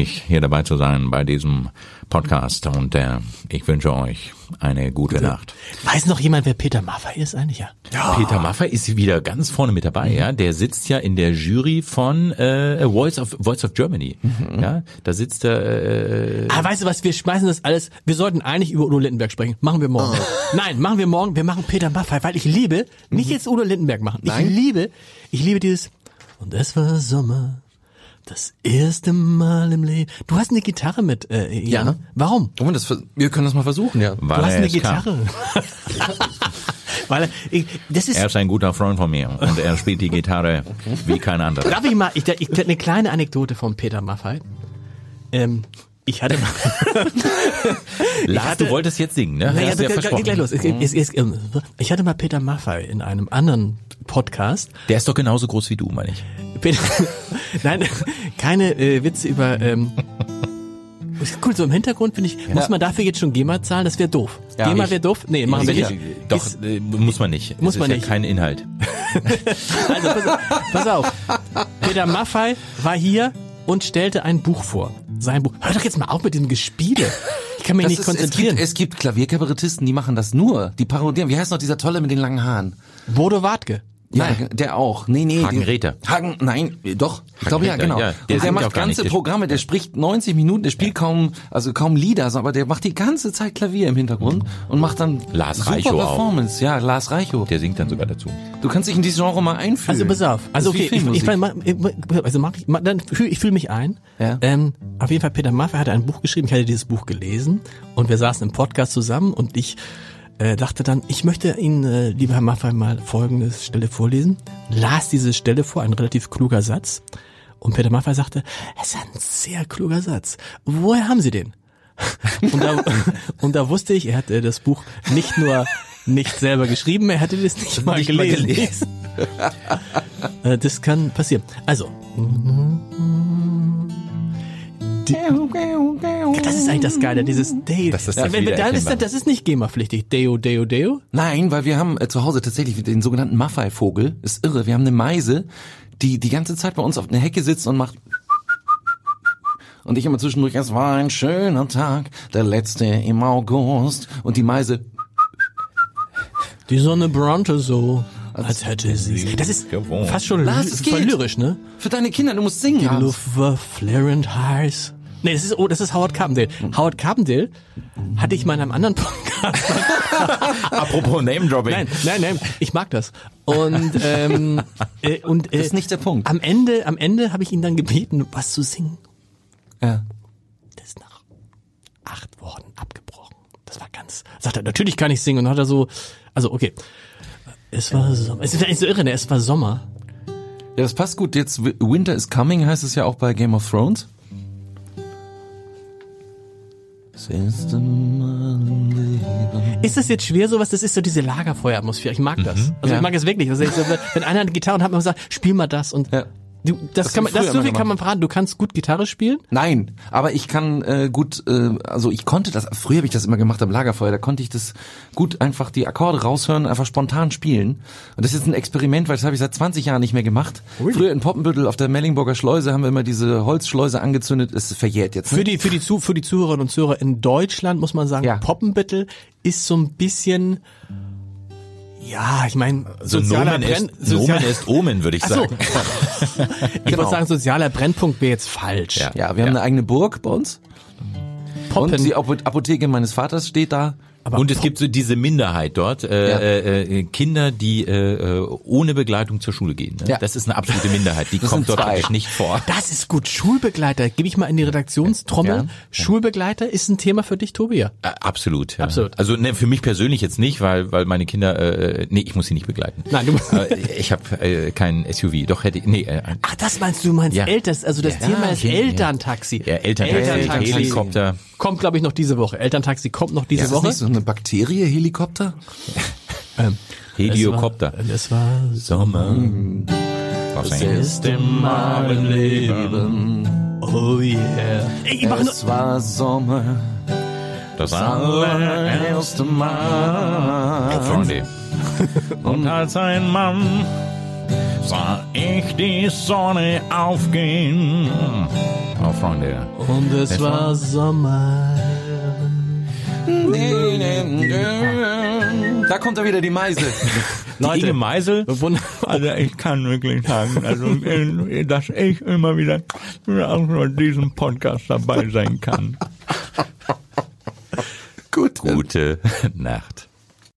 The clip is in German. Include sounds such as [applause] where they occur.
mich hier dabei zu sein bei diesem Podcast und äh, ich wünsche euch eine gute Nacht. Weiß noch jemand, wer Peter Maffay ist eigentlich? Ja. Peter Maffay ist wieder ganz vorne mit dabei, ja. Der sitzt ja in der Jury von äh, Voice of Voice of Germany. Ja, da sitzt er. Äh, Ah, weißt du was, wir schmeißen das alles, wir sollten eigentlich über Udo Lindenberg sprechen. Machen wir morgen. Nein, machen wir morgen, wir machen Peter Maffay, weil ich liebe, nicht jetzt Udo Lindenberg machen, ich liebe, ich liebe dieses, und es war Sommer, das erste Mal im Leben. Du hast eine Gitarre mit, äh, Jan. Ja. Warum? Oh, das, wir können das mal versuchen, ja. weil Du hast eine. Gitarre. [laughs] weil, ich, das ist, Er ist ein guter Freund von mir und er spielt die Gitarre wie kein anderer. Darf ich mal, ich, ich, eine kleine Anekdote von Peter Maffay. Ähm, ich hatte mal, [laughs] Lars, hatte- du wolltest jetzt singen, ne? naja, du ja geht, versprochen. gleich los. Es- es- ähm, Ich hatte mal Peter Maffay in einem anderen Podcast. Der ist doch genauso groß wie du, meine ich. Peter, [laughs] nein, keine äh, Witze über, ähm, Cool, so im Hintergrund finde ich, muss man dafür jetzt schon GEMA zahlen? Das wäre doof. Ja, GEMA wäre doof? Nee, machen wir nicht. Doch, Ist, äh, muss man nicht. Muss es man ist nicht. Ja kein Inhalt. [laughs] [laughs] also, pass auf, pass auf. Peter Maffay war hier und stellte ein Buch vor. Sein Buch. Hör doch jetzt mal auf mit diesem Gespiele. Ich kann mich Das nicht ist, konzentrieren. Es gibt, es gibt Klavierkabarettisten, die machen das nur. Die parodieren. Wie heißt noch dieser Tolle mit den langen Haaren? Bodo Wartke. Ja, der auch. Nee, nee. Hagen Räther. Hagen, nein, doch. Ich glaube ja, genau. ja, und der der macht auch ganze Programme, der spricht 90 Minuten, der spielt kaum, also kaum Lieder, aber der macht die ganze Zeit Klavier im Hintergrund und macht dann Lars super Reichow auch. Performance. Ja, Lars Reichow. Der singt dann sogar dazu. Du kannst dich in dieses Genre mal einfühlen. Also pass auf. Also wie okay, ich, ich, ich, also mach ich, dann fühl, ich fühle mich ein. Ja. Ähm, auf jeden Fall, Peter Maffay hat ein Buch geschrieben. Ich hatte dieses Buch gelesen und wir saßen im Podcast zusammen und ich äh, dachte dann, ich möchte Ihnen, äh, lieber Herr Maffay, mal folgende Stelle vorlesen. Las diese Stelle vor, ein relativ kluger Satz. Und Peter Maffay sagte, es ist ein sehr kluger Satz. Woher haben Sie den? [laughs] Und da, [laughs] und da wusste ich, er hat äh, das Buch nicht nur nicht selber geschrieben, er hatte das nicht mal Nicht mal gelesen. gelesen. [laughs] Äh, das kann passieren. Also. Die- Das ist eigentlich das Geile, dieses Deo. Das ist das wenn, dann ist, das ist nicht GEMA-pflichtig. Deo, Deo, Deo. Nein, weil wir haben äh, zu Hause tatsächlich den sogenannten Maffei-Vogel. Ist irre. Wir haben eine Meise, die die ganze Zeit bei uns auf einer Hecke sitzt und macht und ich immer zwischendurch, es war ein schöner Tag, der letzte im August. Und die Meise, Die Sonne brannte so, als hätte sie. Das ist gewohnt. fast schon Lars, es voll geht. lyrisch, ne? für deine Kinder, du musst singen. Die. Luft war flirrend heiß. Nee, das ist, oh, das ist Howard Carpendale. Howard Carpendale hatte ich mal in einem anderen [laughs] Podcast. Apropos Name-Dropping. Nein, nein, nein, ich mag das. Und, ähm, [laughs] äh, und äh, Das ist nicht der Punkt. Am Ende, am Ende habe ich ihn dann gebeten, was zu singen. Ja. Das ist nach acht Wochen abgebrochen. Das war ganz. Sagt er, natürlich kann ich singen. Und dann hat er so, also okay. Es war Sommer. Es ist eigentlich so irre, ne? Es war Sommer. ja, das passt gut. Jetzt Winter is Coming heißt es ja auch bei Game of Thrones. Erste Mal im Leben. Ist das jetzt schwer, sowas? Das ist so diese Lagerfeueratmosphäre. Ich mag das. Also Ja. ich mag es wirklich. Also wenn einer eine Gitarre hat, man sagt, spiel mal das und Ja. Du, das, Das kann man, das so viel kann man verraten. Du kannst gut Gitarre spielen. Nein, aber ich kann äh, gut, äh, also ich konnte das, früher habe ich das immer gemacht am Lagerfeuer, da konnte ich das gut einfach die Akkorde raushören, einfach spontan spielen. Und das ist ein Experiment, weil das habe ich seit 20 Jahren nicht mehr gemacht. Früher in Poppenbüttel auf der Mellingburger Schleuse haben wir immer diese Holzschleuse angezündet, es verjährt jetzt. Für Ne? die, für die, Zu, für die Zuhörerinnen und Zuhörer in Deutschland muss man sagen, Ja. Poppenbüttel ist so ein bisschen, ja, ich meine, So sozialer Nomen Brenn, ist, Nomen ist Omen, würde ich Ach so. sagen. [laughs] ich Genau. wollte sagen, sozialer Brennpunkt wäre jetzt falsch. Ja. Ja, wir haben eine eigene Burg bei uns. Poppen. Und die Apo- Apotheke meines Vaters steht da. Und es gibt so diese Minderheit dort, äh, Ja. äh, äh, Kinder, die äh, äh, ohne Begleitung zur Schule gehen. Ne? Ja. Das ist eine absolute Minderheit, die Das kommt dort praktisch nicht vor. Das ist gut. Schulbegleiter. Gebe ich mal in die Redaktionstrommel. Ja. Schulbegleiter ist ein Thema für dich, Tobi. Ja. Äh, absolut. Ja. Absolut. Also ne, für mich persönlich jetzt nicht, weil weil meine Kinder, äh, nee, ich muss sie nicht begleiten. Nein, du musst- äh, ich habe äh, kein SUV. Doch hätte ich, nee, äh, Ach, das meinst du, du meinst Ja. Eltern, also das. Thema ist Ja, ja. Elterntaxi. ja, Elterntaxi, Helikopter. Kommt, glaube ich, noch diese Woche. Elterntaxi kommt noch diese Ist das Woche. nicht so eine Bakterie, Helikopter? [laughs] Ähm, Heliokopter. Das war, das war Sommer. Was ein erste Mal im Leben. Oh yeah. Ey, Es war Sommer, das allererste Mal. Freunde. [laughs] Und als ein Mann sah ich die Sonne aufgehen. Oh, Freunde. Und es Es war war- Sommer. Da kommt er wieder, die Meise. [laughs] Die Leute. Inge Meisel, also ich kann wirklich sagen, also, äh, dass ich immer wieder auch nur diesem Podcast dabei sein kann. Gut. Gute Nacht.